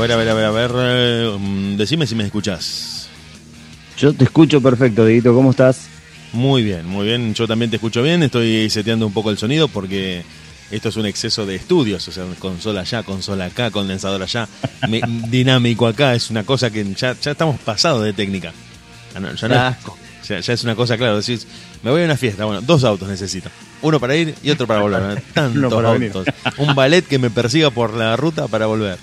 ver, a ver, a ver, a ver. eh, mm, decime si me escuchás. Yo te escucho perfecto, Dieguito, ¿cómo estás? Muy bien, muy bien. Yo también te escucho bien. Estoy seteando un poco el sonido porque esto es un exceso de estudios. O sea, consola allá, consola acá, condensador allá, me- dinámico acá. Es una cosa que ya, ya estamos pasados de técnica. Ya, no- ya no- ya- ya es una cosa, claro. Decís, me voy a una fiesta. Bueno, dos autos necesito. Uno para ir y otro para volver. Tantos para autos. Un ballet que me persiga por la ruta para volver.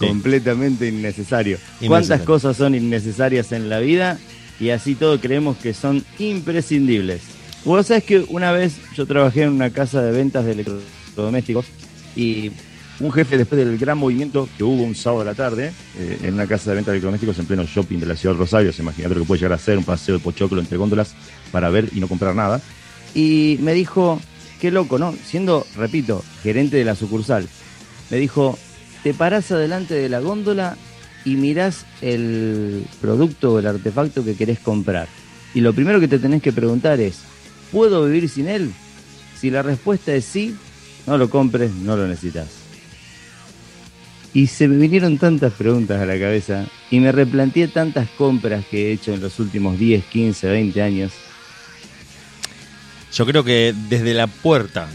Sí. Completamente innecesario. Innecesario. ¿Cuántas cosas son innecesarias en la vida y así todo creemos que son imprescindibles? Vos sabés que una vez yo trabajé en una casa de ventas de electrodomésticos y un jefe después del gran movimiento que hubo un sábado a la tarde eh, en una casa de ventas de electrodomésticos en pleno shopping de la ciudad de Rosario, se imagínate lo que puede llegar a ser un paseo de pochoclo entre góndolas para ver y no comprar nada. Y me dijo, qué loco, ¿no? Siendo, repito, gerente de la sucursal, me dijo, te parás adelante de la góndola y mirás el producto o el artefacto que querés comprar. Y lo primero que te tenés que preguntar es, ¿puedo vivir sin él? Si la respuesta es sí, no lo compres, no lo necesitas. Y se me vinieron tantas preguntas a la cabeza y me replanteé tantas compras que he hecho en los últimos 10, 15, 20 años. Yo creo que desde la puerta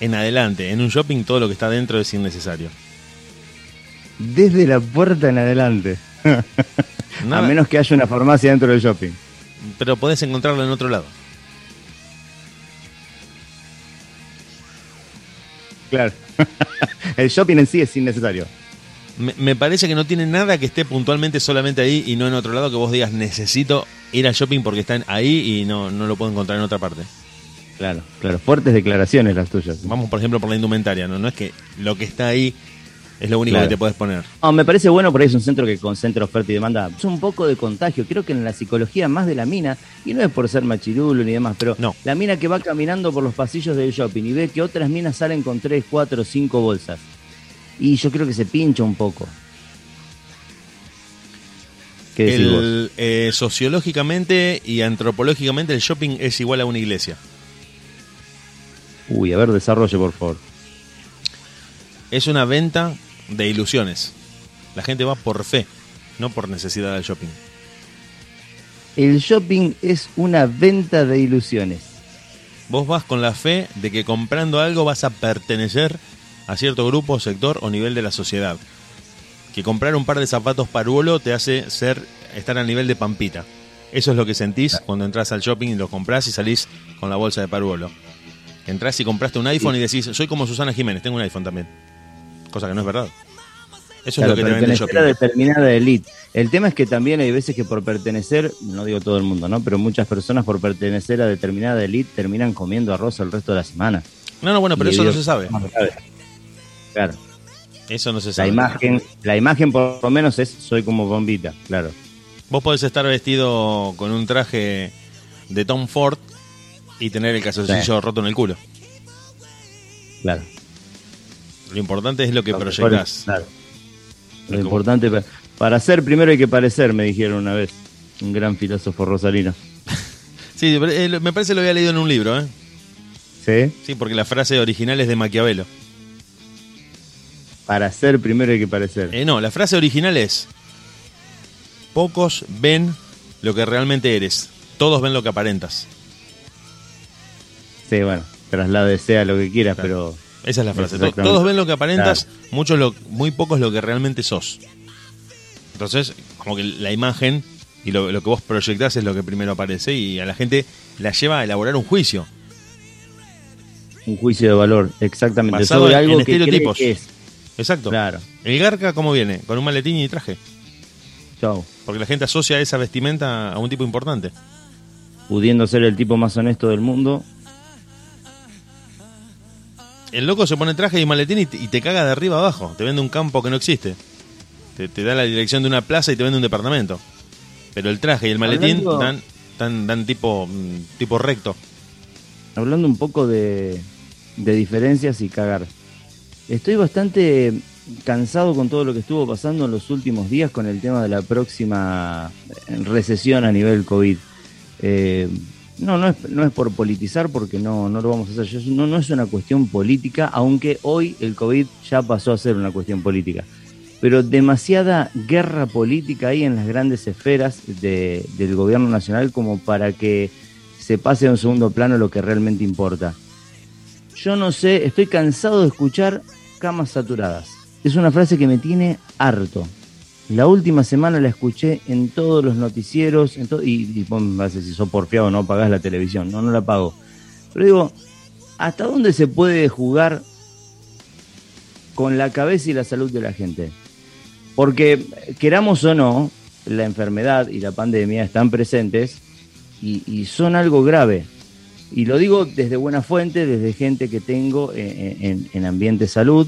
en adelante, en un shopping, todo lo que está dentro es innecesario. Desde la puerta en adelante. A menos que haya una farmacia dentro del shopping. Pero podés encontrarlo en otro lado. Claro. el shopping en sí es innecesario. Me, me parece que no tiene nada que esté puntualmente solamente ahí y no en otro lado que vos digas necesito ir al shopping porque están ahí y no, no lo puedo encontrar en otra parte. Claro, claro. Fuertes declaraciones las tuyas. Vamos, por ejemplo, por la indumentaria, ¿no? No es que lo que está ahí es lo único Claro. que te puedes poner. No, me parece bueno, por ahí es un centro que concentra oferta y demanda. Es un poco de contagio. Creo que en la psicología más de la mina, y no es por ser machirulo ni demás, pero No. la mina que va caminando por los pasillos del shopping y ve que otras minas salen con 3, 4, 5 bolsas. Y yo creo que se pincha un poco. ¿Qué decís vos? Eh, sociológicamente y antropológicamente el shopping es igual a una iglesia. Uy, a ver, desarrolle, por favor. Es una venta de ilusiones. La gente va por fe, no por necesidad del shopping. El shopping es una venta de ilusiones. Vos vas con la fe de que comprando algo vas a pertenecer a cierto grupo, sector o nivel de la sociedad. Que comprar un par de zapatos paruolo te hace ser estar al nivel de Pampita. Eso es lo que sentís cuando entras al shopping y lo compras y salís con la bolsa de paruolo. Entrás y compraste un iPhone y decís, soy como Susana Jiménez, tengo un iPhone también. Cosa que no es verdad. Eso Claro, es lo que te vende shopping. determinada elite. El tema es que también hay veces que por pertenecer, no digo todo el mundo, ¿no? Pero muchas personas por pertenecer a determinada elite terminan comiendo arroz el resto de la semana. No, no, bueno, pero Y eso no se sabe. Claro. Eso no se La sabe. imagen, la imagen por lo menos es soy como bombita, claro. Vos podés estar vestido con un traje de Tom Ford y tener el calzoncillo Sí. roto en el culo. Claro. Lo importante es lo que claro. Lo importante, pa- para ser primero hay que parecer, me dijeron una vez. Un gran filósofo rosalino. Sí, eh, me parece que lo había leído en un libro, ¿eh? ¿Sí? Sí, porque la frase original es de Maquiavelo. Para ser primero hay que parecer. Eh, no, la frase original es: Pocos ven lo que realmente eres, todos ven lo que aparentas. Sí, bueno, traslade sea lo que quieras, Claro. pero Esa es la frase. Todos ven lo que aparentas, muchos lo, muy pocos lo que realmente sos. Entonces, como que la imagen y lo, lo que vos proyectás es lo que primero aparece y a la gente la lleva a elaborar un juicio. un juicio de valor, exactamente. Basado sobre en- algo en que cree estereotipos. que es. Exacto. Claro. El garca, ¿cómo viene? Con un maletín y traje. Chau. Porque la gente asocia esa vestimenta a un tipo importante. Pudiendo ser el tipo más honesto del mundo. El loco se pone traje y maletín y te, y te caga de arriba abajo. Te vende un campo que no existe. Te, te da la dirección de una plaza y te vende un departamento. Pero el traje y el maletín Hablando- dan, dan, dan tipo, mm, tipo recto. Hablando un poco de, de diferencias y cagar. Estoy bastante cansado con todo lo que estuvo pasando en los últimos días con el tema de la próxima recesión a nivel COVID. Eh, no, no es, no es por politizar porque no, no lo vamos a hacer. No, no es una cuestión política, aunque hoy el COVID ya pasó a ser una cuestión política. pero demasiada guerra política ahí en las grandes esferas del gobierno nacional como para que se pase a un segundo plano lo que realmente importa. Yo no sé, estoy cansado de escuchar camas saturadas. Es una frase que me tiene harto. La última semana la escuché en todos los noticieros, en y, y me hace si sos porfiado no pagás la televisión. No, no la pago. Pero digo, ¿hasta dónde se puede jugar con la cabeza y la salud de la gente? Porque queramos o no, la enfermedad y la pandemia están presentes y, son algo grave. Y lo digo desde buena fuente, desde gente que tengo en, en, ambiente salud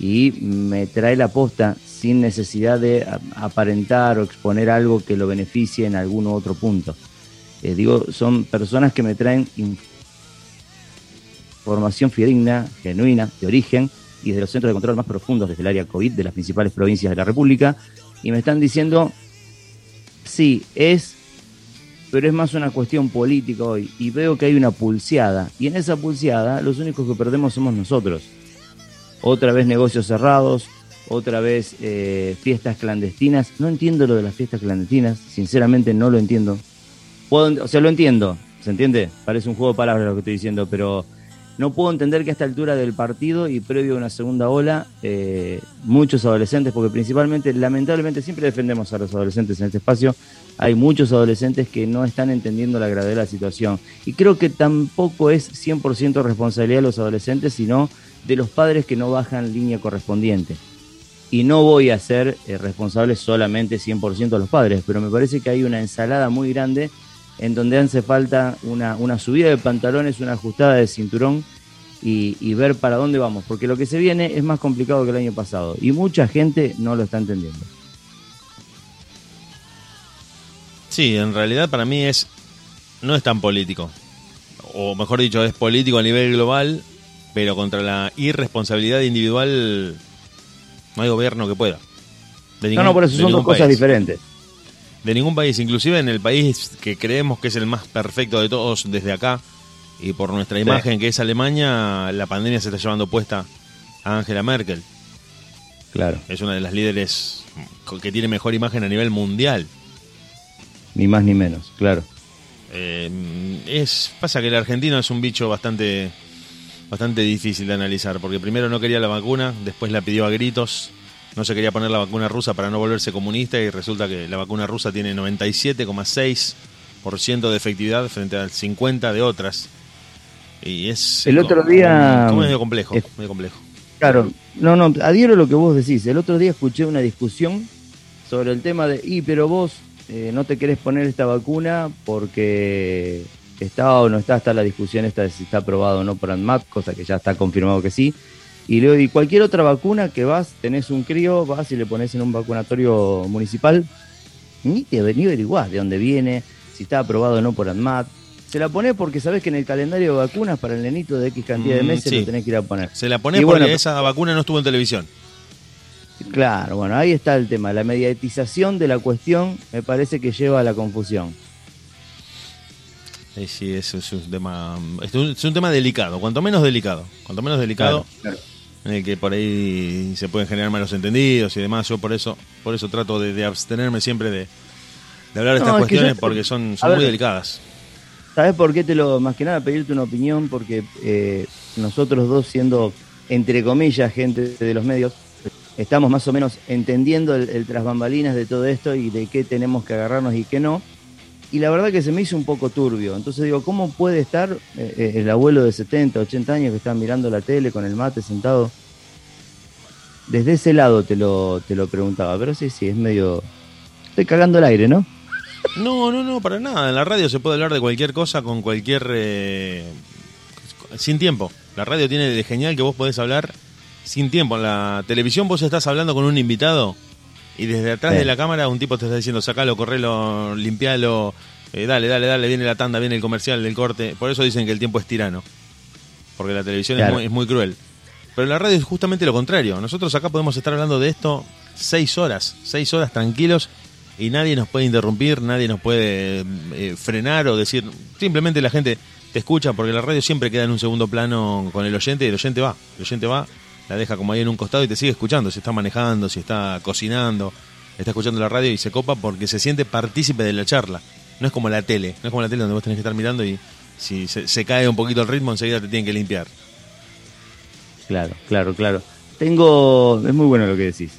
y me trae la posta sin necesidad de aparentar o exponer algo que lo beneficie en algún otro punto. Eh, digo, son personas que me traen información fidedigna, genuina, de origen, y de los centros de control más profundos desde el área COVID de las principales provincias de la República y me están diciendo, sí, es, pero es más una cuestión política hoy y veo que hay una pulseada y en esa pulseada los únicos que perdemos somos nosotros. Otra vez negocios cerrados, otra vez eh, fiestas clandestinas. No entiendo lo de las fiestas clandestinas, sinceramente no lo entiendo. O sea, lo entiendo, ¿se entiende? Parece un juego de palabras lo que estoy diciendo, pero no puedo entender que a esta altura del partido y previo a una segunda ola, eh, muchos adolescentes, porque principalmente, lamentablemente, siempre defendemos a los adolescentes en este espacio, hay muchos adolescentes que no están entendiendo la gravedad de la situación. Y creo que tampoco es 100% responsabilidad de los adolescentes, sino de los padres que no bajan línea correspondiente. Y no voy a ser eh, responsable solamente 100% de los padres, pero me parece que hay una ensalada muy grande en donde hace falta una, una subida de pantalones, una ajustada de cinturón y, ver para dónde vamos, porque lo que se viene es más complicado que el año pasado y mucha gente no lo está entendiendo. Sí, en realidad para mí es no es tan político, o mejor dicho, es político a nivel global, pero contra la irresponsabilidad individual no hay gobierno que pueda. no, no, por eso son dos cosas diferentes de ningún país, inclusive en el país que creemos que es el más perfecto de todos desde acá y por nuestra imagen que es Alemania, la pandemia se está llevando puesta a Angela Merkel. Claro. Es una de las líderes que tiene mejor imagen a nivel mundial. Ni más ni menos, claro. Eh, es pasa que el argentino es un bicho bastante bastante difícil de analizar porque primero no quería la vacuna, después la pidió a gritos no se quería poner la vacuna rusa para no volverse comunista y resulta que la vacuna rusa tiene 97,6% de efectividad frente al 50% de otras. Y es el otro día como medio complejo, medio complejo. Claro, no, no, adhiero a lo que vos decís. El otro día escuché una discusión sobre el tema de, y pero vos eh, no te querés poner esta vacuna porque está o no está, está la discusión esta de si está aprobado o no por ANMAT, cosa que ya está confirmado que sí. Y le y cualquier otra vacuna que vas, tenés un crío, vas y le pones en un vacunatorio municipal, ni te ni averiguás de dónde viene, si está aprobado o no por ANMAT. Se la pone porque sabes que en el calendario de vacunas para el nenito de X cantidad de mm, meses lo tenés que ir a poner. Se la pone porque esa vacuna no estuvo en televisión. Claro, bueno, ahí está el tema. La mediatización de la cuestión me parece que lleva a la confusión. Sí, es, es un tema es un, tema delicado, cuanto menos delicado, cuanto menos delicado en el que por ahí se pueden generar malos entendidos y demás. Yo por eso, por eso trato de, abstenerme siempre de, hablar de estas cuestiones porque son, muy delicadas. ¿Sabes por qué te lo, más que nada, pedirte una opinión? Porque eh, nosotros dos, siendo, entre comillas, gente de los medios, estamos más o menos entendiendo el, el tras bambalinas de todo esto y de qué tenemos que agarrarnos y qué no y la verdad que se me hizo un poco turbio. Entonces digo, ¿cómo puede estar eh, eh, el abuelo de 70, 80 años que está mirando la tele con el mate sentado? Desde ese lado te lo, te lo preguntaba, pero sí, sí, es medio... Estoy cagando el aire, ¿no? No, no, no, para nada. En la radio se puede hablar de cualquier cosa con cualquier... Eh, sin tiempo. La radio tiene de genial que vos podés hablar sin tiempo. En la televisión vos estás hablando con un invitado y desde atrás de la cámara un tipo te está diciendo, sacalo, correlo, limpialo, eh, dale, dale, dale, viene la tanda, viene el comercial, el corte. Por eso dicen que el tiempo es tirano, porque la televisión es, muy, cruel. Pero la radio es justamente lo contrario. Nosotros acá podemos estar hablando de esto seis horas, seis horas tranquilos y nadie nos puede interrumpir, nadie nos puede eh, frenar o decir, simplemente la gente te escucha porque la radio siempre queda en un segundo plano con el oyente y el oyente va, el oyente va la deja como ahí en un costado y te sigue escuchando, si está manejando, si está cocinando, está escuchando la radio y se copa porque se siente partícipe de la charla. No es como la tele, no es como la tele donde vos tenés que estar mirando y si se, cae un poquito el ritmo enseguida te tienen que limpiar. Claro, claro, claro. Tengo... Es muy bueno lo que decís.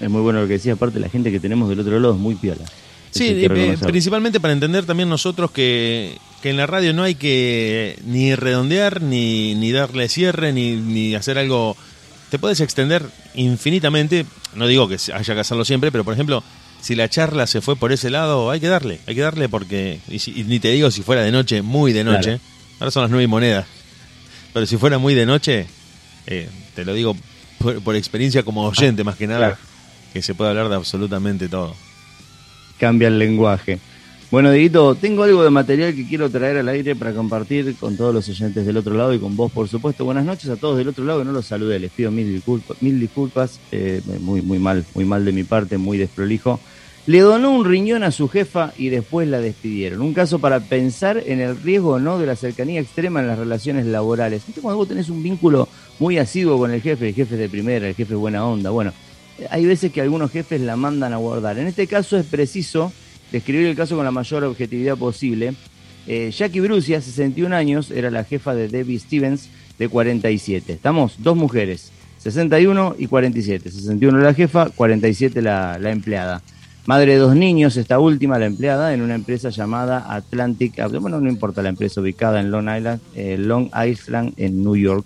Es muy bueno lo que decís, aparte la gente que tenemos del otro lado es muy piola. Sí, eh, principalmente para entender también nosotros que, que, en la radio no hay que ni redondear, ni, ni darle cierre, ni, ni hacer algo... Te puedes extender infinitamente, no digo que haya que hacerlo siempre, pero por ejemplo, si la charla se fue por ese lado, hay que darle, hay que darle porque, y, ni te digo si fuera de noche, muy de noche, ahora son las nueve monedas, pero si fuera muy de noche, eh, te lo digo por, experiencia como oyente más que nada, que se puede hablar de absolutamente todo. Cambia el lenguaje. Bueno, Dieguito, tengo algo de material que quiero traer al aire para compartir con todos los oyentes del otro lado y con vos, por supuesto. Buenas noches a todos del otro lado, no los saludé, les pido mil disculpas, eh, muy, muy mal, muy mal de mi parte, muy desprolijo. Le donó un riñón a su jefa y después la despidieron. Un caso para pensar en el riesgo no de la cercanía extrema en las relaciones laborales. cuando vos tenés un vínculo muy asiduo con el jefe, el jefe de primera, el jefe de buena onda, bueno, hay veces que algunos jefes la mandan a guardar. En este caso es preciso describir el caso con la mayor objetividad posible. Eh, Jackie Brucia, 61 años, era la jefa de Debbie Stevens, de 47. Estamos, dos mujeres, 61 y 47. 61 la jefa, 47 la, empleada. Madre de dos niños, esta última, la empleada, en una empresa llamada Atlantic. Bueno, no importa la empresa ubicada en Long Island, eh, Long Island en New York.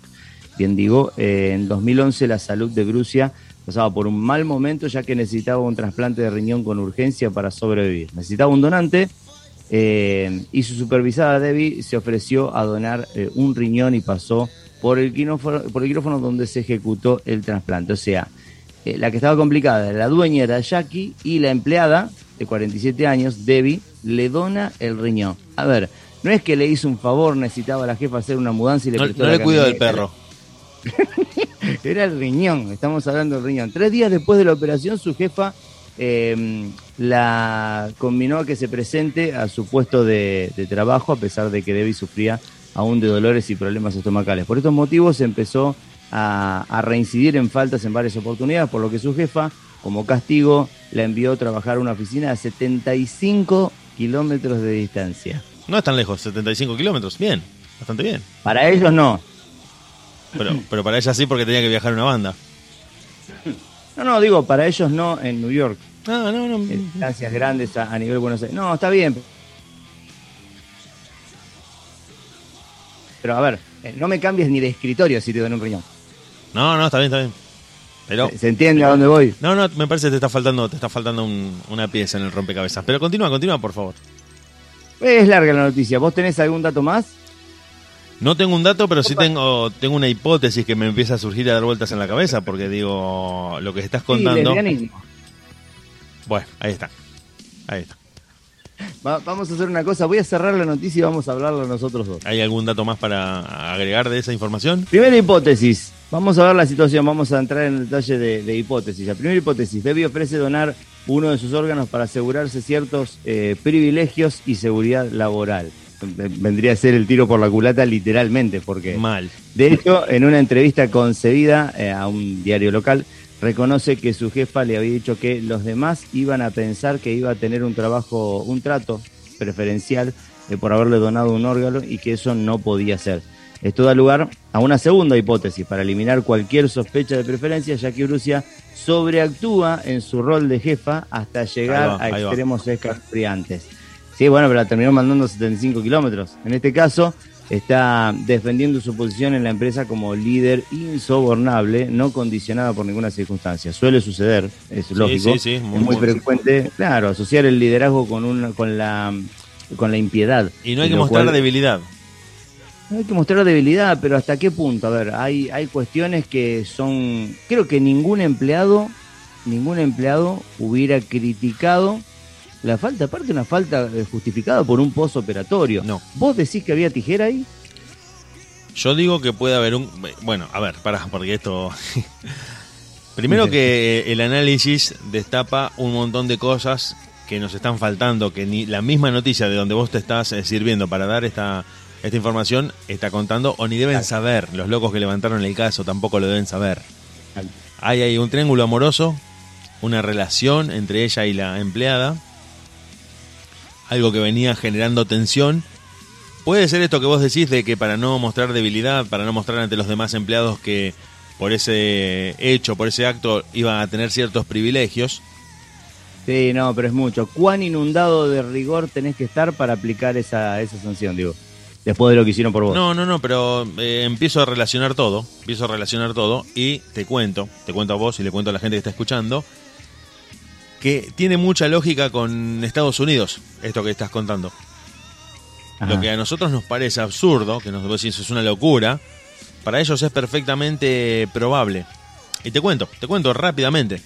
Bien digo, eh, en 2011 la salud de Brucia pasaba por un mal momento ya que necesitaba un trasplante de riñón con urgencia para sobrevivir. Necesitaba un donante eh, y su supervisada Debbie se ofreció a donar eh, un riñón y pasó por el, quirófano, por el quirófano donde se ejecutó el trasplante. O sea, eh, la que estaba complicada, la dueña era Jackie y la empleada de 47 años, Debbie, le dona el riñón. A ver, no es que le hizo un favor, necesitaba a la jefa hacer una mudanza y le no, no le cuido del perro. Era el riñón, estamos hablando del riñón. Tres días después de la operación, su jefa eh, la combinó a que se presente a su puesto de, trabajo, a pesar de que Debbie sufría aún de dolores y problemas estomacales. Por estos motivos empezó a, reincidir en faltas en varias oportunidades, por lo que su jefa, como castigo, la envió a trabajar a una oficina a 75 kilómetros de distancia. No es tan lejos, 75 kilómetros, bien, bastante bien. Para ellos no, pero, pero para ella sí porque tenía que viajar una banda. No, no, digo, para ellos no en New York. Ah, no, no. Distancias grandes a, nivel Buenos Aires. No, está bien. Pero a ver, eh, no me cambies ni de escritorio si te doy un riñón. No, no, está bien, está bien. Pero, ¿Se entiende a dónde voy? No, no, me parece que te está faltando, te está faltando una pieza en el rompecabezas. Pero continúa, continúa, por favor. Es larga la noticia. ¿Vos tenés algún dato más? No tengo un dato, pero sí tengo, tengo una hipótesis que me empieza a surgir a dar vueltas en la cabeza, porque digo, lo que estás contando. bueno, ahí está. Ahí está. vamos a hacer una cosa, voy a cerrar la noticia y vamos a hablarlo nosotros dos. ¿Hay algún dato más para agregar de esa información? Primera hipótesis, vamos a ver la situación, vamos a entrar en el detalle de, hipótesis. La primera hipótesis, Debbie ofrece donar uno de sus órganos para asegurarse ciertos eh, privilegios y seguridad laboral vendría a ser el tiro por la culata literalmente, porque... Mal. De hecho, en una entrevista concedida eh, a un diario local, reconoce que su jefa le había dicho que los demás iban a pensar que iba a tener un trabajo, un trato preferencial eh, por haberle donado un órgano y que eso no podía ser. Esto da lugar a una segunda hipótesis para eliminar cualquier sospecha de preferencia, ya que Rusia sobreactúa en su rol de jefa hasta llegar a extremos escalofriantes. Sí, bueno, pero la terminó mandando 75 kilómetros. En este caso, está defendiendo su posición en la empresa como líder insobornable, no condicionada por ninguna circunstancia. Suele suceder, es lógico. es muy, frecuente, claro, asociar el liderazgo con, una, con, la, con la impiedad. Y no hay que mostrar debilidad. No hay que mostrar debilidad, pero ¿hasta qué punto? A ver, hay, hay cuestiones que son. Creo que ningún empleado, ningún empleado hubiera criticado la falta, aparte una falta eh, justificada por un posoperatorio. No. ¿Vos decís que había tijera ahí? Yo digo que puede haber un... Bueno, a ver, para, porque esto... Primero que el análisis destapa un montón de cosas que nos están faltando, que ni la misma noticia de donde vos te estás eh, sirviendo para dar esta, esta información está contando o ni deben saber. Los locos que levantaron el caso tampoco lo deben saber. Hay ahí un triángulo amoroso, una relación entre ella y la empleada, algo que venía generando tensión. Puede ser esto que vos decís de que para no mostrar debilidad, para no mostrar ante los demás empleados que por ese hecho, por ese acto, iban a tener ciertos privilegios. Sí, no, pero es mucho. ¿Cuán inundado de rigor tenés que estar para aplicar esa, esa sanción, digo? Después de lo que hicieron por vos. No, no, no, pero eh, empiezo a relacionar todo, empiezo a relacionar todo y te cuento, te cuento a vos y le cuento a la gente que está escuchando, que tiene mucha lógica con Estados Unidos, esto que estás contando. Lo que a nosotros nos parece absurdo, que nos decís es una locura, para ellos es perfectamente probable. Y te cuento, te cuento rápidamente.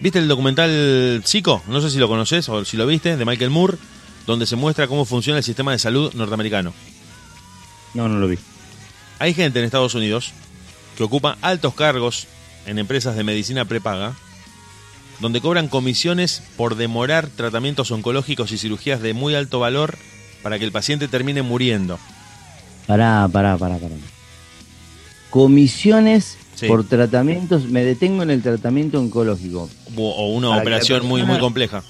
¿Viste el documental Psico? No sé si lo conoces o si lo viste, de Michael Moore, donde se muestra cómo funciona el sistema de salud norteamericano. No, no lo vi. Hay gente en Estados Unidos que ocupa altos cargos en empresas de medicina prepaga, donde cobran comisiones por demorar tratamientos oncológicos y cirugías de muy alto valor para que el paciente termine muriendo. Pará, pará, pará, pará. Comisiones por tratamientos, me detengo en el tratamiento oncológico. O una operación muy, muy compleja.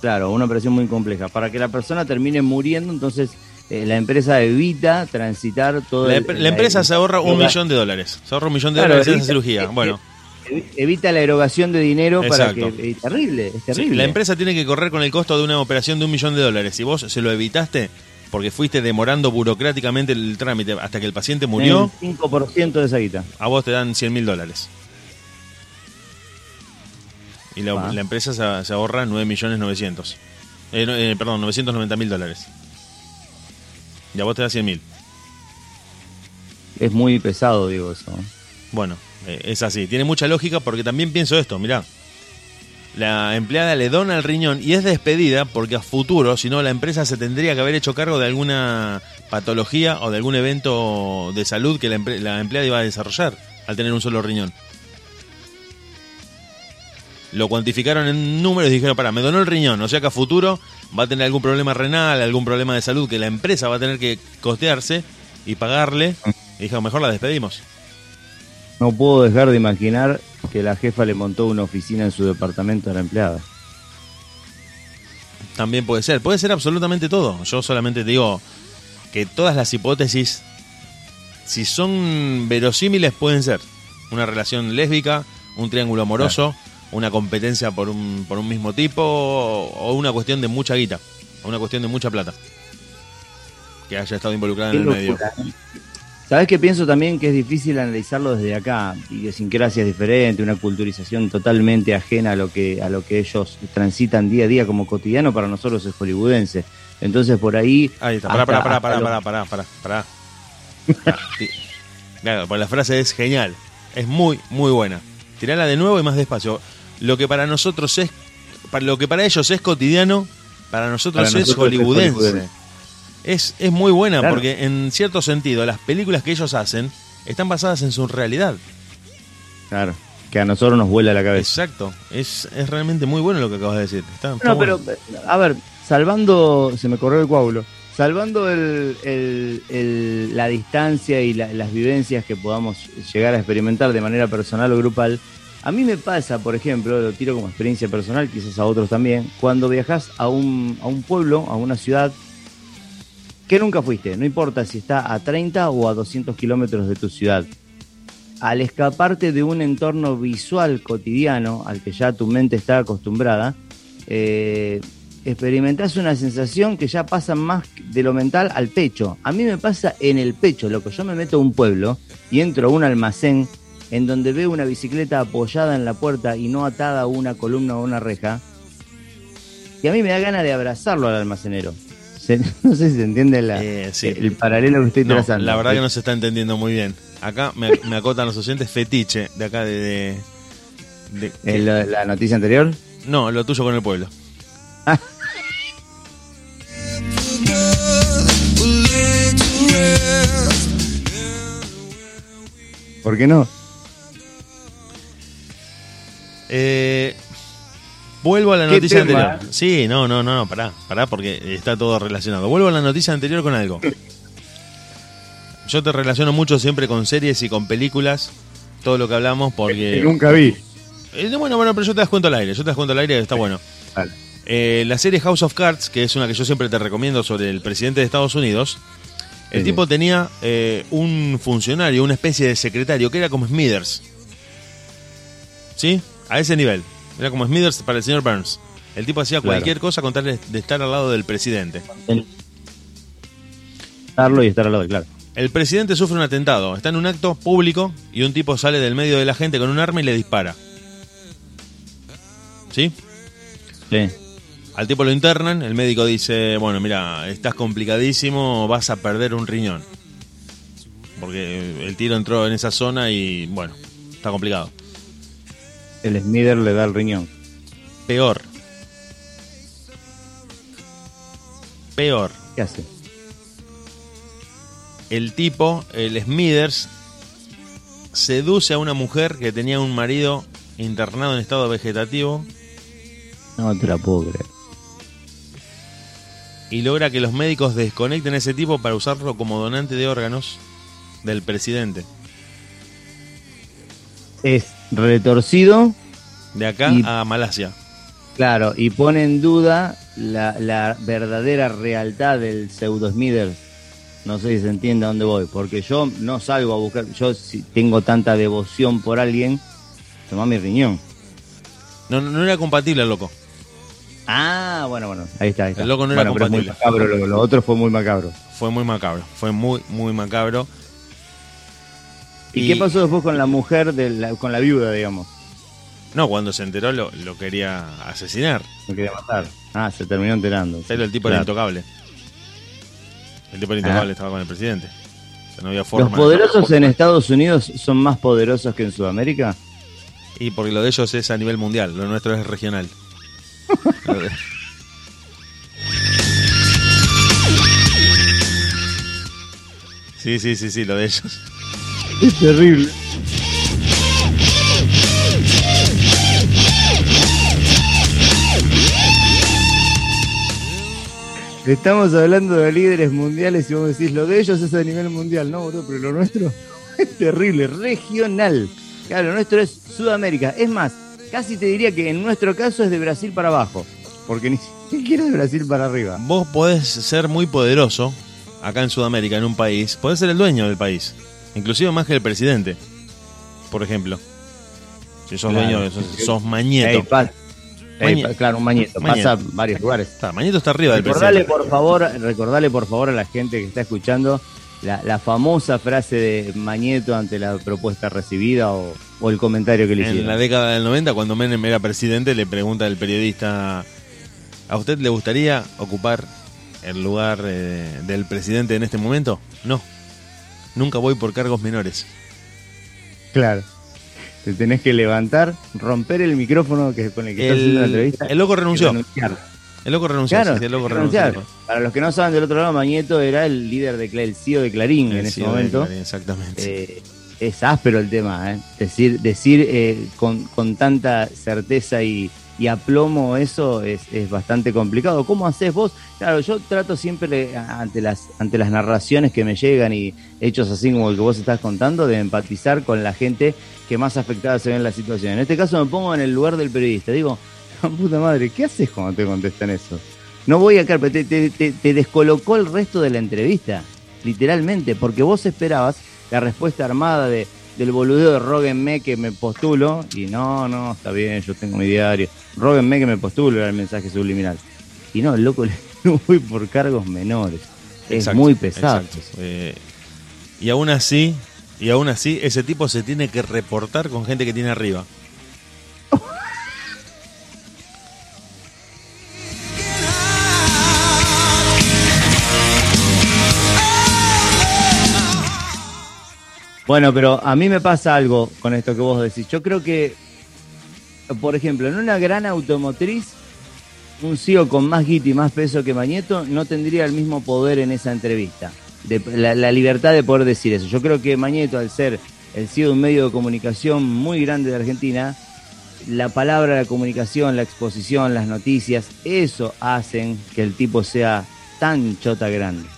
Claro, una operación muy compleja. Para que la persona termine muriendo, entonces eh, la empresa evita transitar todo la, la, empresa se ahorra un millón de dólares se ahorra un millón de dólares en esa cirugía bueno evita la erogación de dinero para que es terrible es terrible. la empresa tiene que correr con el costo de una operación de un millón de dólares. Si vos se lo evitaste porque fuiste demorando burocráticamente el trámite hasta que el paciente murió el 5% de esa guita. a vos te dan 100 mil dólares. Y la, la empresa se, se, ahorra 9 millones 900 eh, eh, perdón 990 mil dólares. Ya vos te das 100 mil. Es muy pesado, digo eso. Bueno, eh, es así. Tiene mucha lógica porque también pienso esto, mirá. La empleada le dona el riñón y es despedida porque a futuro, si no, la empresa se tendría que haber hecho cargo de alguna patología o de algún evento de salud que la, la empleada iba a desarrollar al tener un solo riñón. Lo cuantificaron en números y dijeron, para, me donó el riñón, o sea que a futuro va a tener algún problema renal, algún problema de salud que la empresa va a tener que costearse y pagarle. Y dijo, mejor la despedimos. No puedo dejar de imaginar que la jefa le montó una oficina en su departamento a la empleada. También puede ser, puede ser absolutamente todo. Yo solamente digo que todas las hipótesis, si son verosímiles, pueden ser. Una relación lésbica, un triángulo amoroso, una competencia por un, por un mismo tipo o, una cuestión de mucha guita, o una cuestión de mucha plata que haya estado involucrada en el medio. Sabes que pienso también que es difícil analizarlo desde acá, idiosincrasia es diferente, una culturización totalmente ajena a lo que a lo que ellos transitan día a día como cotidiano para nosotros es hollywoodense. Entonces por ahí Ahí está, pará, pará, pará, pará, pará, pará, pará, Claro, pues la frase es genial, es muy muy buena. Tirala de nuevo y más despacio lo que para nosotros es, para lo que para ellos es cotidiano, para nosotros, es, hollywoodense. Es, es, muy buena porque en cierto sentido las películas que ellos hacen están basadas en su realidad. Claro, que a nosotros nos vuela la cabeza. Exacto, es, es realmente muy bueno lo que acabas de decir. no, pero a ver, salvando, se me corrió el coágulo, salvando el, el, la distancia y las vivencias que podamos llegar a experimentar de manera personal o grupal, a mí me pasa, por ejemplo, lo tiro como experiencia personal, quizás a otros también, cuando viajas a un, a un pueblo, a una ciudad que nunca fuiste, no importa si está a 30 o a 200 kilómetros de tu ciudad. Al escaparte de un entorno visual cotidiano al que ya tu mente está acostumbrada, eh, experimentás una sensación que ya pasa más de lo mental al pecho. A mí me pasa en el pecho, lo que yo me meto a un pueblo y entro a un almacén en donde veo una bicicleta apoyada en la puerta y no atada a una columna o una reja, y a mí me da ganas de abrazarlo al almacenero. no sé si se entiende eh, el paralelo que estoy trazando. La verdad que no se está entendiendo muy bien. Acá me, acotan los oyentes fetiche de acá de... ¿La, noticia anterior? No, lo tuyo con el pueblo. ¿Por qué no? Eh, vuelvo a la noticia anterior. Sí, no, no, no, pará, pará, porque está todo relacionado. Vuelvo a la noticia anterior con algo. yo te relaciono mucho siempre con series y con películas, todo lo que hablamos, porque... Que nunca vi. Eh, bueno, bueno, pero yo te das cuenta al aire, yo te das cuenta al aire, está bueno. Vale. Eh, la serie House of Cards, que es una que yo siempre te recomiendo sobre el presidente de Estados Unidos, el Sí, tipo tenía eh, un funcionario, una especie de secretario, que era como Smithers. ¿Sí? A ese nivel. Era como Smithers para el señor Burns. El tipo hacía Claro. cualquier cosa con tal de estar al lado del presidente. Estarlo y estar al lado, claro. El presidente sufre un atentado, está en un acto público y un tipo sale del medio de la gente con un arma y le dispara. ¿Sí? Sí. Al tipo lo internan, el médico dice, bueno, mira, estás complicadísimo, vas a perder un riñón. Porque el tiro entró en esa zona y, bueno, está complicado. El Smither le da el riñón. Peor. Peor. ¿Qué hace? El tipo, el Smithers, seduce a una mujer que tenía un marido internado en estado vegetativo No te la puedo creer. y logra que los médicos desconecten a ese tipo para usarlo como donante de órganos del presidente. Es retorcido, De acá Y- a Malasia. claro, y pone en duda la, la verdadera realidad del pseudo Smithers. No sé si se entiende a dónde voy, porque yo no salgo a buscar, yo si tengo tanta devoción por alguien, toma mi riñón. No, no, era compatible el loco. Ah, bueno, bueno, ahí está. Ahí está. El loco no era bueno, pero es muy compatible. macabro, lo, lo otro fue muy macabro. Fue muy macabro. Fue muy, muy macabro. ¿Y, qué pasó después con la mujer, de la- con la viuda, digamos? No, cuando se enteró lo, lo quería asesinar. Me quería matar. Ah, se terminó enterando. Pero el tipo era Claro. intocable. El tipo era intocable, Ah. estaba con el presidente. O sea, no había forma. ¿Los poderosos en Estados Unidos son más poderosos que en Sudamérica? Y porque lo de ellos es a nivel mundial, lo nuestro es regional. Lo Sí, sí, sí, sí, lo de ellos. Es terrible. Estamos hablando de líderes mundiales y vos decís, lo de ellos es a nivel mundial, no, pero lo nuestro es terrible, regional. Claro, lo nuestro es Sudamérica. Es más, casi te diría que en nuestro caso es de Brasil para abajo, porque ni siquiera de Brasil para arriba. Vos podés ser muy poderoso acá en Sudamérica, en un país. Podés ser el dueño del país. Inclusive más que el presidente, por ejemplo. Si sos Claro. dueño, sos, sos mañeto. Ey, pa- ey, Mañe- pa- claro, un mañeto, Mañeto. pasa varios lugares. Está, mañeto está arriba del Recordale presidente. por favor, recordale por favor a la gente que está escuchando la, la famosa frase de Mañeto ante la propuesta recibida o, o el comentario que le En hicieron. la década del 90, cuando Menem era presidente, le pregunta el periodista, ¿a usted le gustaría ocupar el lugar eh, del presidente en este momento? No, nunca voy por cargos menores. Claro. Te tenés que levantar, romper el micrófono que con el que estás haciendo la entrevista. el loco renunció. El loco renunció. Claro, sí, el loco renunció. Para los que no saben del otro lado, Mañeto era el líder de Cla- el CEO de Clarín en ese de momento. Clarín, Exactamente. Eh, es áspero el tema, ¿eh? Decir, decir eh, con, con tanta certeza y, y aplomo eso es, es bastante complicado. ¿Cómo haces vos? Claro, yo trato siempre a- ante las, ante las narraciones que me llegan y hechos así como el que vos estás contando, de empatizar con la gente que más afectada se ve en la situación. En este caso me pongo en el lugar del periodista. Digo, puta madre, ¿qué haces cuando te contestan eso? No voy a te- te- te descolocó el resto de la entrevista, literalmente, porque vos esperabas la respuesta armada de, del boludeo de Róguenme que me postulo, y no, no, está bien, yo tengo mi diario. Róguenme que me postulo era el mensaje subliminal. Y no, el loco le voy por cargos menores. Es Exacto, muy pesado. Eh, y aún así, y aún así, ese tipo se tiene que reportar con gente que tiene arriba. Bueno, pero a mí me pasa algo con esto que vos decís. Yo creo que, por ejemplo, en una gran automotriz, un CEO con más guita y más peso que Mañeto no tendría el mismo poder en esa entrevista. De, la, la libertad de poder decir eso. Yo creo que Mañeto, al ser el CEO de un medio de comunicación muy grande de Argentina, la palabra, la comunicación, la exposición, las noticias, eso hacen que el tipo sea tan chota grande.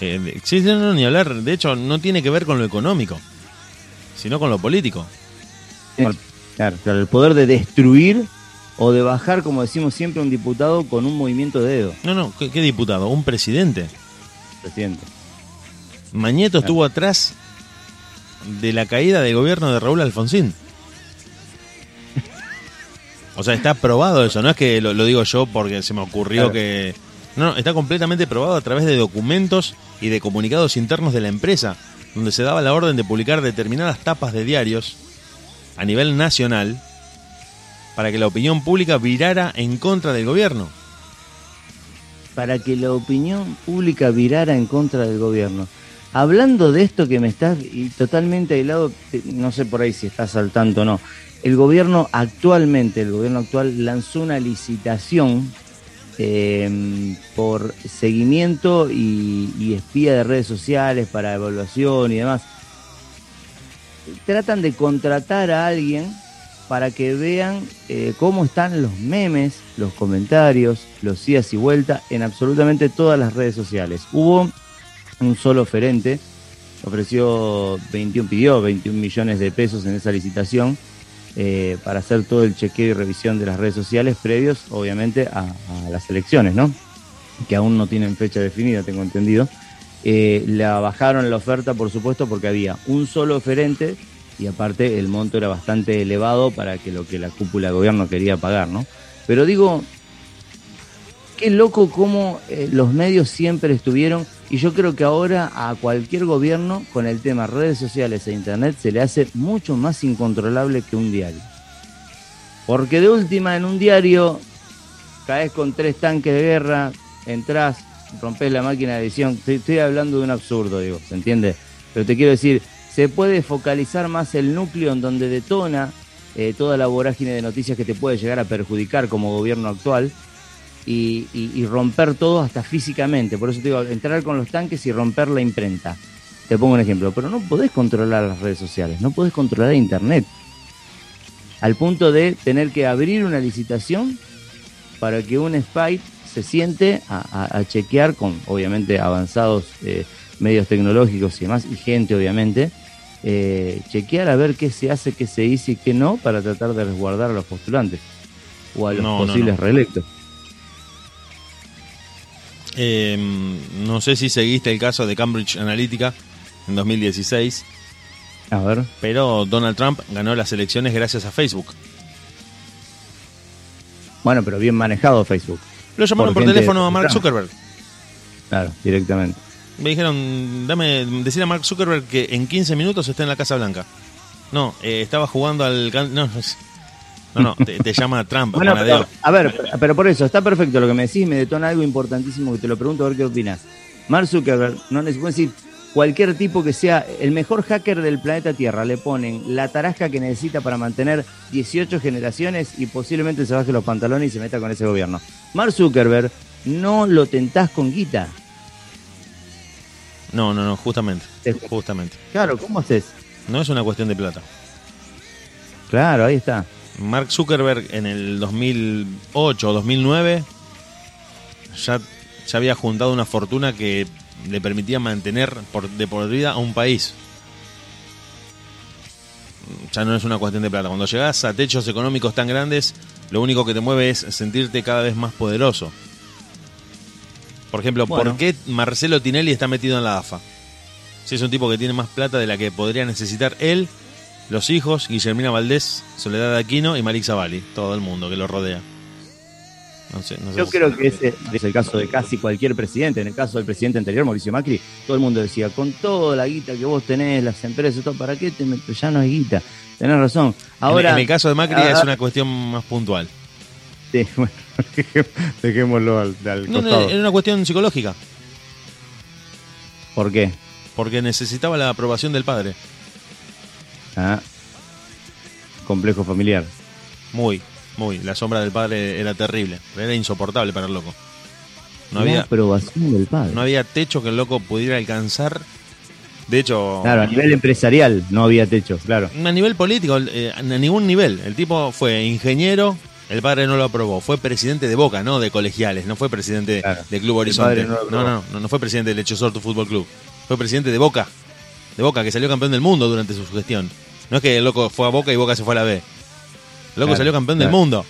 Eh, sí, no, ni hablar. De hecho, no tiene que ver con lo económico, sino con lo político. Claro, claro, el poder de destruir o de bajar, como decimos siempre, un diputado con un movimiento de dedo. No, no, ¿qué, qué diputado? Un presidente. Presidente. Mañeto estuvo atrás de la caída del gobierno de Raúl Alfonsín. O sea, está probado eso, no es que lo, lo digo yo porque se me ocurrió Claro. que... No, no, está completamente probado a través de documentos y de comunicados internos de la empresa, donde se daba la orden de publicar determinadas tapas de diarios a nivel nacional para que la opinión pública virara en contra del gobierno. Para que la opinión pública virara en contra del gobierno. Hablando de esto que me estás totalmente aislado, no sé por ahí si estás al tanto o no. El gobierno actualmente, el gobierno actual lanzó una licitación eh, por seguimiento y, y espía de redes sociales para evaluación y demás. Tratan de contratar a alguien para que vean eh, cómo están los memes, los comentarios, los idas y vueltas en absolutamente todas las redes sociales. Hubo un solo oferente, ofreció 21, pidió 21 millones de pesos en esa licitación eh, para hacer todo el chequeo y revisión de las redes sociales previos, obviamente, a, las elecciones, ¿no? Que aún no tienen fecha definida, tengo entendido. Eh, la bajaron la oferta, por supuesto, porque había un solo oferente y aparte el monto era bastante elevado para que lo que la cúpula de gobierno quería pagar, ¿no? Pero digo, qué loco cómo eh, los medios siempre estuvieron y yo creo que ahora a cualquier gobierno con el tema redes sociales e internet se le hace mucho más incontrolable que un diario. Porque de última en un diario caes con tres tanques de guerra, entras, rompes la máquina de edición. Estoy, hablando de un absurdo, digo, ¿se entiende? Pero te quiero decir, se puede focalizar más el núcleo en donde detona eh, toda la vorágine de noticias que te puede llegar a perjudicar como gobierno actual y, y- y romper todo hasta físicamente. Por eso te digo, entrar con los tanques y romper la imprenta. Te pongo un ejemplo, pero no podés controlar las redes sociales, no podés controlar Internet. Al punto de tener que abrir una licitación para que un spy se siente a, a- a chequear con, obviamente, avanzados eh, medios tecnológicos y demás, y gente, obviamente, eh, chequear a ver qué se hace, qué se dice y qué no, para tratar de resguardar a los postulantes o a los No, no, posibles no. reelectos. Eh, no sé si seguiste el caso de Cambridge Analytica en 2016, A ver. pero Donald Trump ganó las elecciones gracias a Facebook. Bueno, pero bien manejado Facebook. Lo llamaron Por teléfono a Mark. Zuckerberg. Claro, directamente. Me dijeron, dame, decir a Mark Zuckerberg que en 15 minutos está en la Casa Blanca. No, eh, estaba jugando al... No, no, no, te, te llama Trump, Bueno, pero, a ver, pero- por eso, está perfecto lo que me decís, me detona algo importantísimo que te lo pregunto a ver qué opinas. Mark Zuckerberg, no les puedo decir, cualquier tipo que sea el mejor hacker del planeta Tierra, le ponen la tarasca que necesita para mantener 18 generaciones y posiblemente se baje los pantalones y se meta con ese gobierno. Mark Zuckerberg, no lo tentás con guita. No, no, no, justamente, justamente. Claro, ¿cómo haces? No es una cuestión de plata. Claro, ahí está. Mark Zuckerberg en el 2008 o 2009 ya, ya había juntado una fortuna que le permitía mantener por, de por vida a un país. Ya no es una cuestión de plata. Cuando llegas a techos económicos tan grandes, lo único que te mueve es sentirte cada vez más poderoso. Por ejemplo, Bueno. ¿por qué Marcelo Tinelli está metido en la AFA? Si es un tipo que tiene más plata de la que podría necesitar él, los hijos, Guillermina Valdés, Soledad Aquino y Malik Zavalli, todo el mundo que lo rodea. No sé, no sé Yo creo que ese es el caso de casi cualquier presidente. En el caso del presidente anterior, Mauricio Macri, todo el mundo decía, con toda la guita que vos tenés, las empresas, todo, ¿para qué te metes? Ya no hay guita. Tenés razón. Ahora, en, en el caso de Macri ah, es una cuestión más puntual. Sí, bueno, dejémoslo al, al No, no, costado. era una cuestión psicológica, ¿Por qué? porque necesitaba la aprobación del padre. Ah, complejo familiar. Muy, muy. La sombra del padre era terrible, era insoportable para el loco. No la había, aprobación del padre. no había techo que el loco pudiera alcanzar. De hecho, Claro, a nivel empresarial no había techo, claro. a nivel político, eh, a ningún nivel. El tipo fue ingeniero, El padre no lo aprobó. Fue presidente de Boca, no de colegiales. No fue presidente Claro. de Club Horizonte. no No, no, no, no fue presidente del Lecho Sortu Fútbol Club. Fue presidente de Boca. De Boca, que salió campeón del mundo durante su gestión. No es que el loco fue a Boca y Boca se fue a la B. El loco Claro, salió campeón del claro. mundo.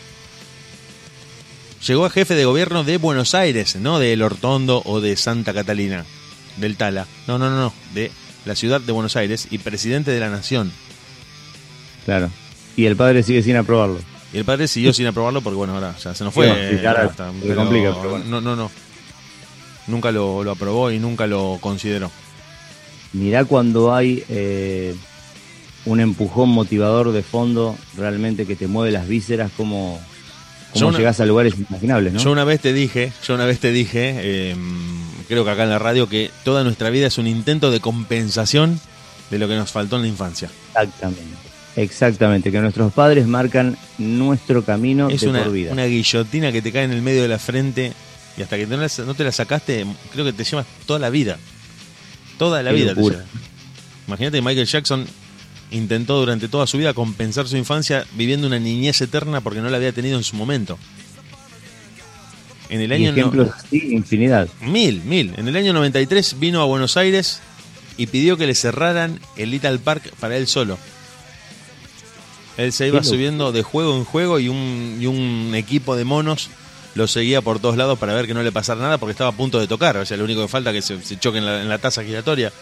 Llegó a jefe de gobierno de Buenos Aires, no de El Hortondo o de Santa Catalina, del Tala. No, no, no, no. De la ciudad de Buenos Aires y presidente de la nación. Claro. Y el padre sigue sin aprobarlo. Y el padre siguió sin aprobarlo porque, bueno, ahora ya se nos fue. Sí, sí, eh, hasta- complica, pero bueno. No, no, no. Nunca lo, lo aprobó y nunca lo consideró. Mirá cuando hay eh, un empujón motivador de fondo realmente que te mueve las vísceras, como, como una- llegás a lugares imaginables, ¿no? Yo una vez te dije, yo una vez te dije, eh, creo que acá en la radio, que toda nuestra vida es un intento de compensación de lo que nos faltó en la infancia. Exactamente. Exactamente, que nuestros padres marcan nuestro camino es de una, por vida. una guillotina que te cae en el medio de la frente y hasta que no, te la sacaste, creo que te llevas toda la vida. Toda la Qué vida. Imagínate Michael Jackson intentó durante toda su vida compensar su infancia viviendo una niñez eterna porque no la había tenido en su momento. En el y año no- ejemplos así, infinidad. Mil, mil. En el año 93 vino a Buenos Aires y pidió que le cerraran el Little Park para él solo. Él se iba subiendo de juego en juego y un, y un equipo de monos lo seguía por todos lados para ver que no le pasara nada porque estaba a punto de tocar. O sea, lo único que falta es que se, se choque en la, en la taza giratoria.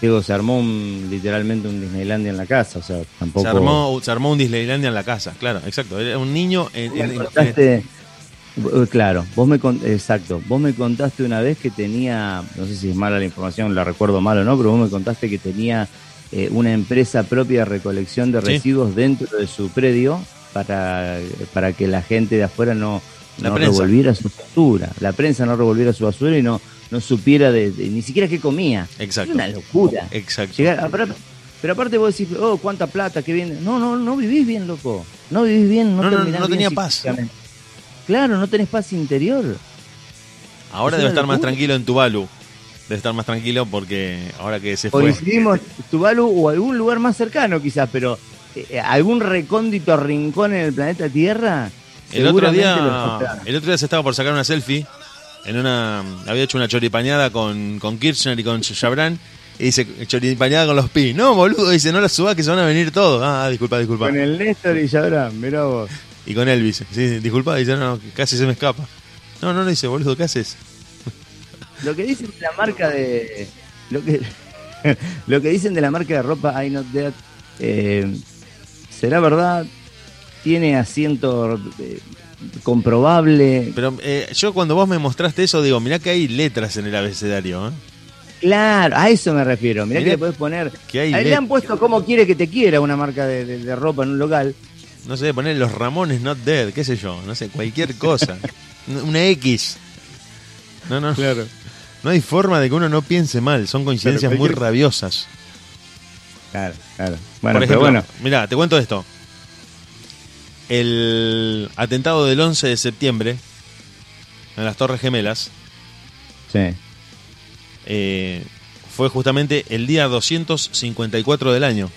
Digo, se armó un- literalmente un Disneylandia en la casa, o sea, tampoco... Se, armó, se armó un Disneylandia en la casa, claro, exacto. Era un niño en, Me en- en- contaste, eh, claro, vos me con- exacto, vos me contaste una vez que tenía, no sé si es mala la información, la recuerdo mal o no, pero vos me contaste que tenía eh, una empresa propia de recolección de Sí. residuos dentro de su predio para, para que la gente de afuera no, La no prensa. revolviera su basura, la prensa no revolviera su basura y no, no supiera de, de- ni siquiera qué comía. Exacto. Es una locura. Exacto. Llegar, ah, pero, pero aparte vos decís, oh, cuánta plata, qué bien. No, no, no vivís bien, loco. No vivís bien, no, No, no, no bien tenía paz. Claro, no tenés paz interior. Ahora es debe estar más tranquilo en Tuvalu. Debe estar más tranquilo porque ahora que se fue. Coincidimos, Tuvalu o algún lugar más cercano quizás, pero eh, algún recóndito rincón en el planeta Tierra. El otro día, el otro día se estaba por sacar una selfie en una había hecho una choripañada con, con Kirchner y con Chabran y dice choripañada con los pi. No, boludo, dice, no la subas que se van a venir todos. Ah, disculpa, disculpa. Con el Néstor y Yabrán, mirá vos. Y con Elvis. Sí, disculpa, dice, no, que casi se me escapa. No, no, no dice, boludo, ¿qué haces? Lo que dicen de la marca de. Lo que, lo que dicen de la marca de ropa I Not Dead. eh, ¿Será verdad? ¿Tiene asiento eh, comprobable? Pero eh, yo cuando vos me mostraste eso digo, mirá que hay letras en el abecedario, ¿eh? Claro, a eso me refiero. Mirá, Mirá que le podés poner. que hay Ahí le han puesto cómo quiere que te quiera una marca de, de- de ropa en un local. No sé, poner los Ramones Not Dead, qué sé yo, no sé, cualquier cosa. Una X. No, no. Claro. No hay forma de que uno no piense mal, son coincidencias Claro, muy rabiosas. Claro, claro. Bueno, Por pero bueno. mira, te cuento esto. El atentado del 11 de septiembre en las Torres Gemelas Sí. eh, fue justamente el día 254 del año.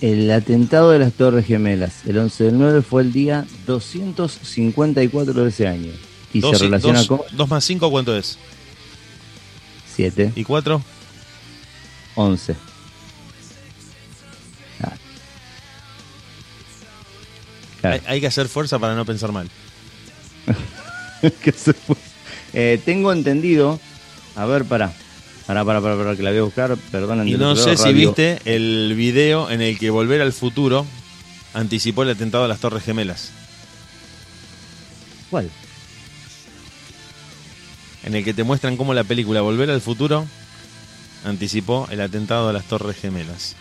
El atentado de las Torres Gemelas, el 11 del 9, fue el día 254 de ese año. Y Dos se relaciona dos- con dos más 5, ¿cuánto es? 7, ¿Y 4? 11. Claro. Hay, hay que hacer fuerza para no pensar mal. Eh, tengo entendido, a ver, para, para, para, para, para, que la voy a buscar, perdón. Y no sé si viste el video en el que Volver al Futuro anticipó el atentado a las Torres Gemelas. ¿Cuál? En el que te muestran cómo la película Volver al Futuro anticipó el atentado a las Torres Gemelas.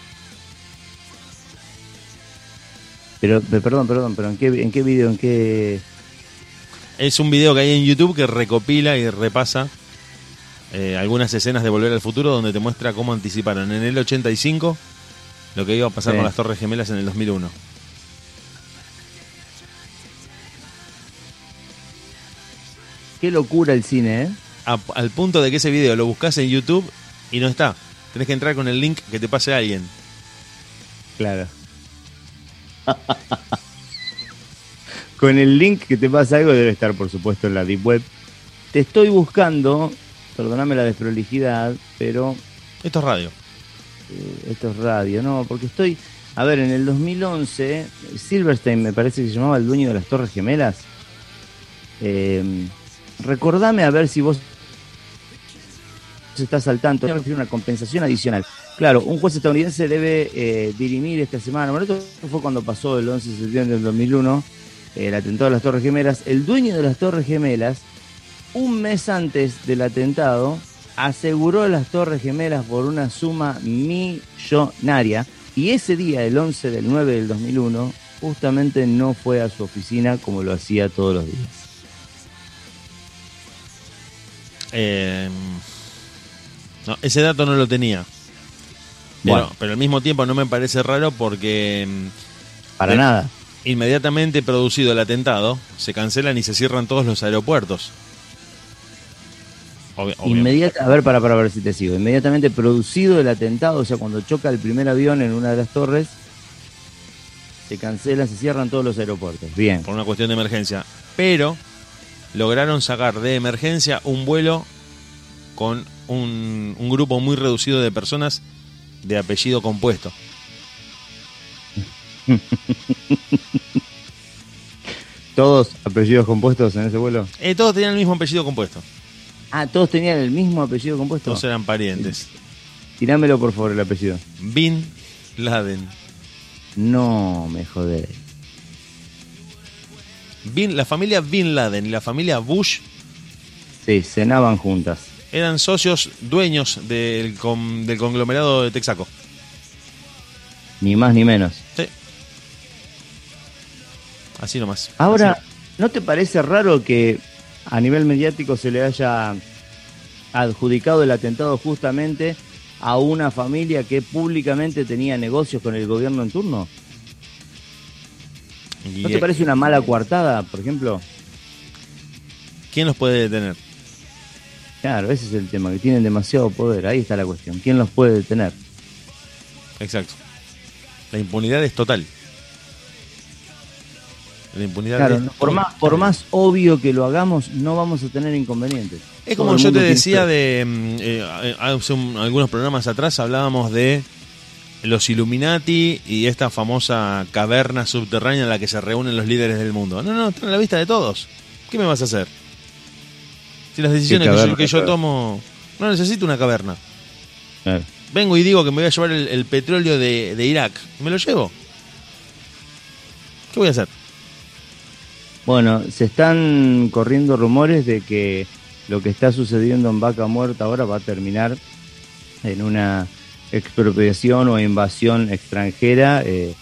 Pero, pe- perdón, perdón, pero ¿en qué, en qué video, en qué...? Es un video que hay en YouTube que recopila y repasa eh, algunas escenas de Volver al Futuro donde te muestra cómo anticiparon en el 85 lo que iba a pasar Sí. con las Torres Gemelas en el 2001. Qué locura el cine, ¿eh? A- al punto de que ese video lo buscas en YouTube y no está. Tenés que entrar con el link que te pase a alguien. Claro. con el link que te pasa algo debe estar, por supuesto, en la Deep Web. Te estoy buscando, perdóname la desprolijidad, pero... Esto es radio. Eh, esto es radio, no, porque estoy... A ver, en el 2011, Silverstein me parece que se llamaba el dueño de las Torres Gemelas. Eh, recordame a ver si vos estás al tanto. una compensación adicional. Claro, un juez estadounidense debe eh, dirimir esta semana. Bueno, esto fue cuando pasó el 11 de septiembre del 2001 el atentado a las Torres Gemelas, el dueño de las Torres Gemelas, un mes antes del atentado, aseguró las Torres Gemelas por una suma millonaria y ese día, el 11 del 9 del 2001, justamente no fue a su oficina como lo hacía todos los días. Eh, no, ese dato no lo tenía. Pero, pero al mismo tiempo no me parece raro porque... Mm, Para nada Inmediatamente producido el atentado, se cancelan y se cierran todos los aeropuertos. a ver, para, para ver si te sigo. Inmediatamente producido el atentado, o sea, cuando choca el primer avión en una de las torres, se cancelan, se cierran todos los aeropuertos. Bien. Por una cuestión de emergencia. Pero lograron sacar de emergencia un vuelo con un, un grupo muy reducido de personas de apellido compuesto. ¿Todos apellidos compuestos en ese vuelo? Eh, todos tenían el mismo apellido compuesto. Ah, todos tenían el mismo apellido compuesto. Todos eran parientes. Tirámelo por favor el apellido. Bin Laden. No, me joder. Bin, la familia Bin Laden y la familia Bush. Sí, cenaban juntas. Eran socios dueños del, del conglomerado de Texaco. Ni más ni menos. Sí. Así nomás. Ahora, ¿no te parece raro que a nivel mediático se le haya adjudicado el atentado justamente a una familia que públicamente tenía negocios con el gobierno en turno? ¿No te parece una mala coartada, por ejemplo? ¿Quién los puede detener? Claro, ese es el tema, que tienen demasiado poder. Ahí está la cuestión. ¿Quién los puede detener? Exacto. La impunidad es total. La impunidad claro, por, más, por más obvio que lo hagamos, no vamos a tener inconvenientes. Es como yo te decía de mm, eh, hace algunos programas atrás hablábamos de los Illuminati y esta famosa caverna subterránea en la que se reúnen los líderes del mundo. No, no, está a la vista de todos. ¿Qué me vas a hacer? Si las decisiones que yo, tomo... No necesito una caverna. Vengo y digo que me voy a llevar el, petróleo de, de Irak. ¿Me lo llevo? ¿Qué voy a hacer? Bueno, se están corriendo rumores de que lo que está sucediendo en Vaca Muerta ahora va a terminar en una expropiación o invasión extranjera eh,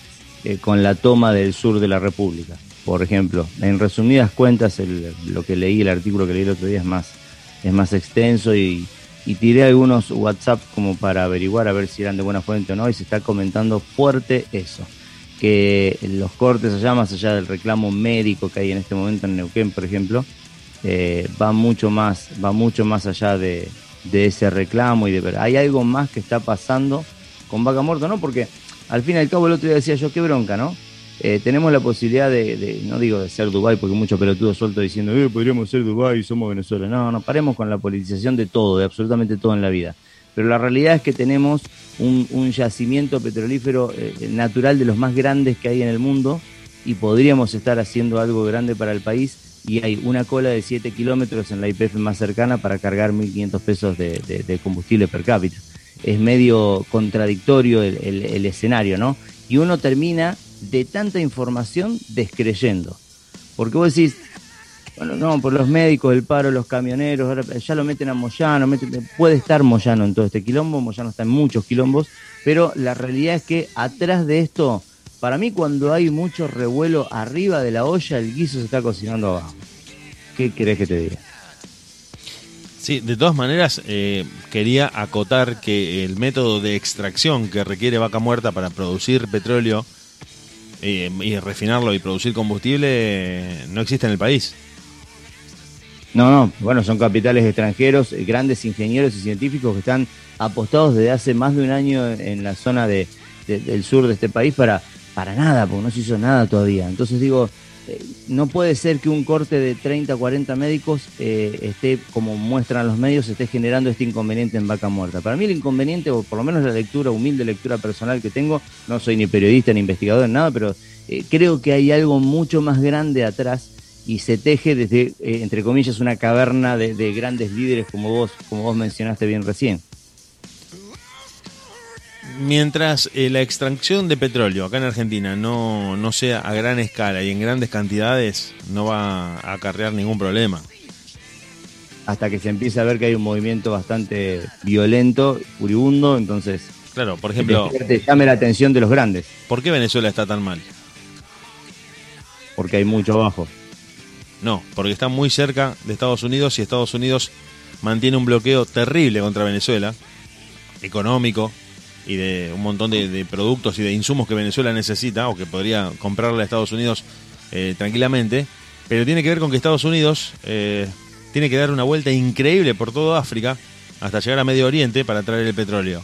eh, con la toma del sur de la República. Por ejemplo, en resumidas cuentas, lo que leí, el artículo que leí el otro día es más, es más extenso y, y tiré algunos WhatsApp como para averiguar a ver si eran de buena fuente o no y se está comentando fuerte eso que los cortes allá, más allá del reclamo médico que hay en este momento en Neuquén, por ejemplo, eh, va mucho más, va mucho más allá de, ese reclamo y de ver. Hay algo más que está pasando con Vaca Muerta, ¿no? Porque al fin y al cabo el otro día decía yo, qué bronca, ¿no? Eh, tenemos la posibilidad de, no digo de ser Dubai porque muchos pelotudos sueltos diciendo, eh, podríamos ser Dubai, somos Venezuela. No, no, paremos con la politización de todo, de absolutamente todo en la vida pero la realidad es que tenemos un, yacimiento petrolífero eh, natural de los más grandes que hay en el mundo y podríamos estar haciendo algo grande para el país y hay una cola de 7 kilómetros en la IPF más cercana para cargar 1.500 pesos de, combustible per cápita. Es medio contradictorio el escenario, ¿no? Y uno termina de tanta información descreyendo. Porque vos decís, bueno, no, por los médicos, el paro, los camioneros, ahora ya lo meten a Moyano, puede estar Moyano en todo este quilombo, Moyano está en muchos quilombos, pero la realidad es que atrás de esto, para mí cuando hay mucho revuelo arriba de la olla, el guiso se está cocinando abajo. ¿Qué querés que te diga? Sí, de todas maneras, eh, quería acotar que el método de extracción que requiere vaca muerta para producir petróleo y refinarlo y producir combustible eh, no existe en el país. No, no, bueno, son capitales extranjeros, eh, grandes ingenieros y científicos que están apostados desde hace más de un año en la zona de, del sur de este país para, para nada, porque no se hizo nada todavía. Entonces digo, no puede ser que un corte de 30, 40 médicos eh, esté, como muestran los medios, esté generando este inconveniente en vaca muerta. Para mí el inconveniente, o por lo menos la lectura, humilde lectura personal que tengo, no soy ni periodista ni investigador nada, pero eh, creo que hay algo mucho más grande atrás y se teje desde, entre comillas, una caverna de, de, grandes líderes como vos, como vos mencionaste bien recién. Mientras la extracción de petróleo acá en Argentina no, no sea a gran escala y en grandes cantidades, no va a acarrear ningún problema. Hasta que se empiece a ver que hay un movimiento bastante violento, furibundo, entonces... Claro, por ejemplo... Te llame la atención de los grandes. ¿Por qué Venezuela está tan mal? Porque hay mucho abajo. No, porque está muy cerca de Estados Unidos y Estados Unidos mantiene un bloqueo terrible contra Venezuela, económico, y de un montón de, productos y de insumos que Venezuela necesita o que podría comprarle a Estados Unidos eh, tranquilamente, pero tiene que ver con que Estados Unidos eh, tiene que dar una vuelta increíble por todo África hasta llegar a Medio Oriente para traer el petróleo.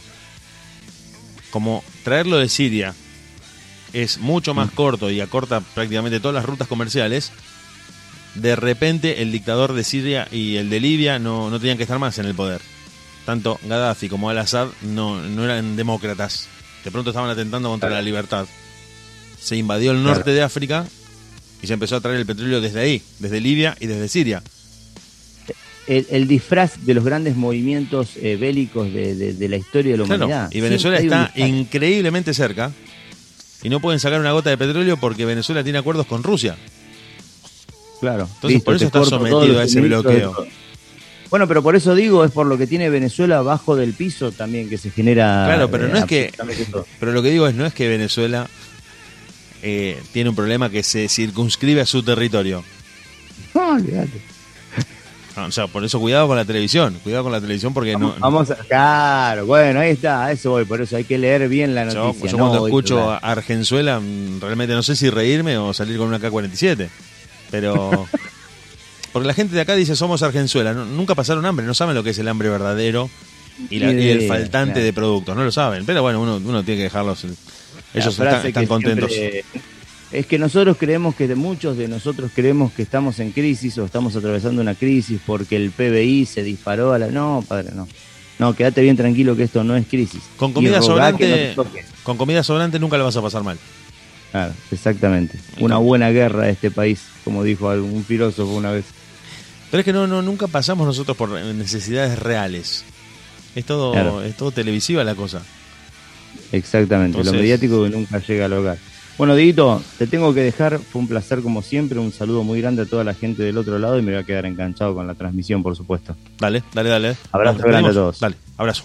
Como traerlo de Siria es mucho más mm. corto y acorta prácticamente todas las rutas comerciales, de repente el dictador de Siria y el de Libia no, no tenían que estar más en el poder tanto Gaddafi como Al-Assad no, no eran demócratas. De pronto estaban atentando contra la libertad. Se invadió el norte de África y se empezó a traer el petróleo desde ahí, desde Libia y desde Siria. El, disfraz de los grandes movimientos eh, bélicos de, la historia de la humanidad. Y Venezuela está increíblemente cerca y no pueden sacar una gota de petróleo porque Venezuela tiene acuerdos con Rusia. Claro. Entonces por eso está sometido a ese bloqueo. Bueno, pero por eso digo, es por lo que tiene Venezuela abajo del piso también que se genera. Claro, pero no es que. Pero lo que digo es, no es que Venezuela eh, tiene un problema que se circunscribe a su territorio. No, o sea, por eso cuidado con la televisión, cuidado con la televisión porque no... Vamos a, claro, bueno, ahí está, a eso voy, por eso hay que leer bien la noticia. Yo, cuando escucho a Argenzuela, mm, realmente no sé si reírme o salir con una K-47, pero Porque la gente de acá dice somos Argenzuela, nunca pasaron hambre, no saben lo que es el hambre verdadero y, el faltante de productos, no lo saben. Pero bueno, uno, uno tiene que dejarlos. Ellos están, contentos. es que nosotros creemos que muchos de nosotros creemos que estamos en crisis o estamos atravesando una crisis porque el PBI se disparó a la. No, padre, no. No, quédate bien tranquilo que esto no es crisis. Con comida sobrante, con comida sobrante nunca le vas a pasar mal. Claro, exactamente. Una buena guerra de este país, como dijo algún filósofo una vez. Pero es que no, no nunca pasamos nosotros por necesidades reales. Es todo, es todo televisiva la cosa. Exactamente, lo mediático que nunca llega al hogar. Bueno, Dieguito, te tengo que dejar. Fue un placer como siempre. Un saludo muy grande a toda la gente del otro lado y me voy a quedar enganchado con la transmisión, por supuesto. Dale, dale, dale. Abrazo grande a todos. Dale, abrazo.